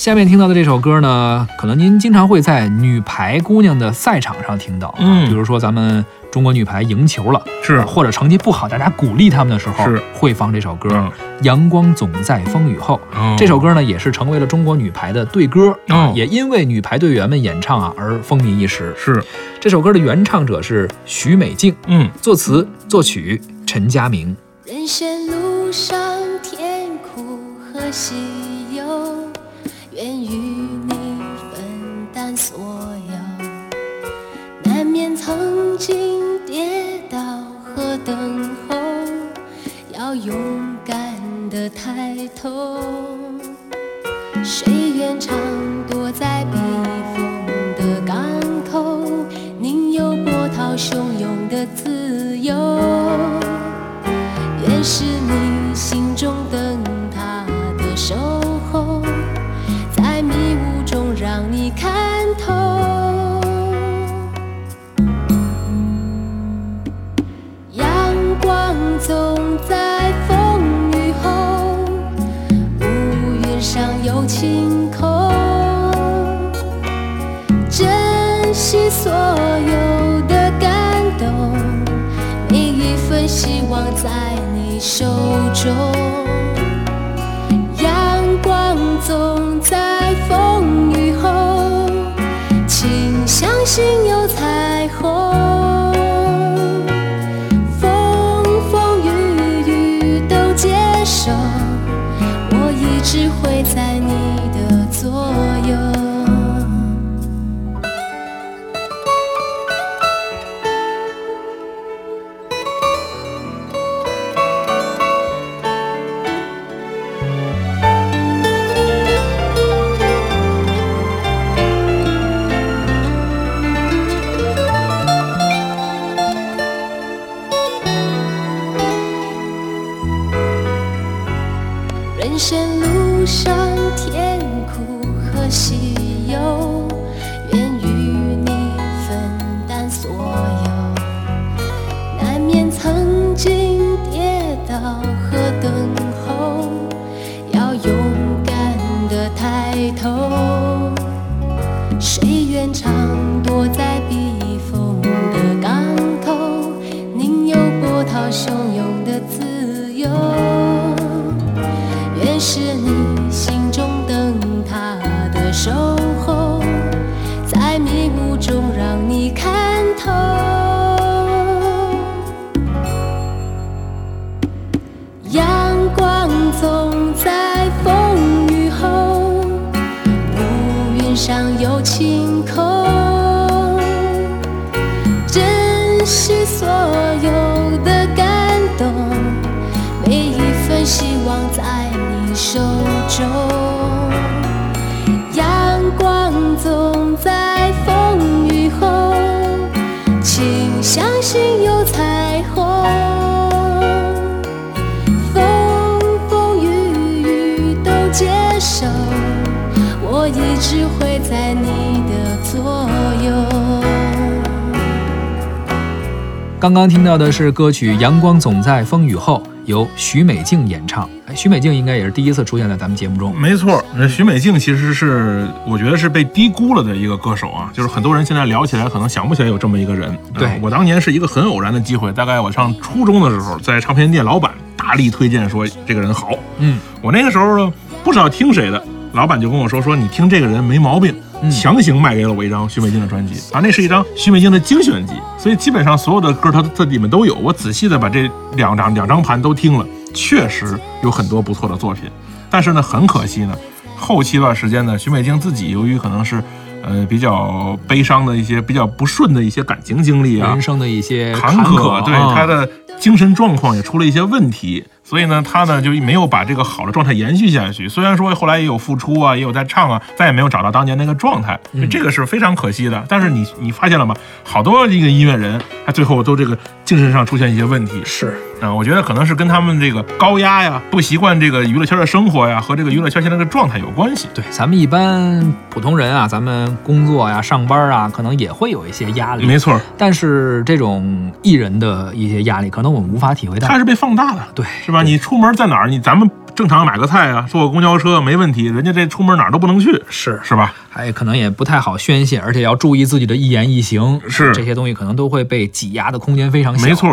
下面听到的这首歌呢，可能您经常会在女排姑娘的赛场上听到，比如说咱们中国女排赢球了，是。或者成绩不好，大家鼓励他们的时候，是。会放这首歌嗯《阳光总在风雨后》。哦。这首歌呢，也是成为了中国女排的队歌啊，哦。也因为女排队员们演唱啊而风靡一时。是。这首歌的原唱者是许美静，嗯。作词作曲陈佳明。人生路上甜苦和喜忧，愿与你分担所有。难免曾经跌倒和等候，要勇敢的抬头。谁愿常躲在避风的港口，宁有波涛汹涌的自由。星空。珍惜所有的感动，每一份希望在你手中。阳光总在风雨后，请相信有彩虹。喜忧，愿与你分担所有。难免曾经跌倒是所有的感动，每一份希望在你手中。阳光总在风雨后，请相信有彩虹。风风雨雨都接受，我一直会在你刚刚听到的是歌曲《阳光总在风雨后》，由许美静演唱。哎，许美静应该也是第一次出现在咱们节目中。没错，那许美静其实是我觉得是被低估了的一个歌手啊，就是很多人现在聊起来可能想不起来有这么一个人。对呃我当年是一个很偶然的机会，大概我上初中的时候，在唱片店老板大力推荐说这个人好，嗯，我那个时候呢不知道听谁的，老板就跟我说说你听这个人没毛病。嗯强行卖给了我一张许美静的专辑啊，那是一张许美静的精选集，所以基本上所有的歌它它里面都有。我仔细的把这两张两张盘都听了，确实有很多不错的作品。但是呢，很可惜呢，后期段时间呢，许美静自己由于可能是呃比较悲伤的一些、比较不顺的一些感情经历啊人，生的一些坎坷，对啊他的精神状况也出了一些问题，所以呢，他呢就没有把这个好的状态延续下去。虽然说后来也有复出啊，也有在唱啊，再也没有找到当年那个状态，嗯这个是非常可惜的。但是你你发现了吗？好多这个音乐人，他最后都这个精神上出现一些问题。是啊，我觉得可能是跟他们这个高压呀、不习惯这个娱乐圈的生活呀，和这个娱乐圈现在的状态有关系。对，咱们一般普通人啊，咱们工作呀、上班啊，可能也会有一些压力。没错，但是这种艺人的一些压力，可能我们无法体会到。它是被放大的，对，是吧？你出门在哪儿，你咱们正常买个菜啊，坐个公交车没问题，人家这出门哪儿都不能去，是是吧？还可能也不太好宣泄，而且要注意自己的一言一行，是这些东西可能都会被挤压的空间非常小。没错。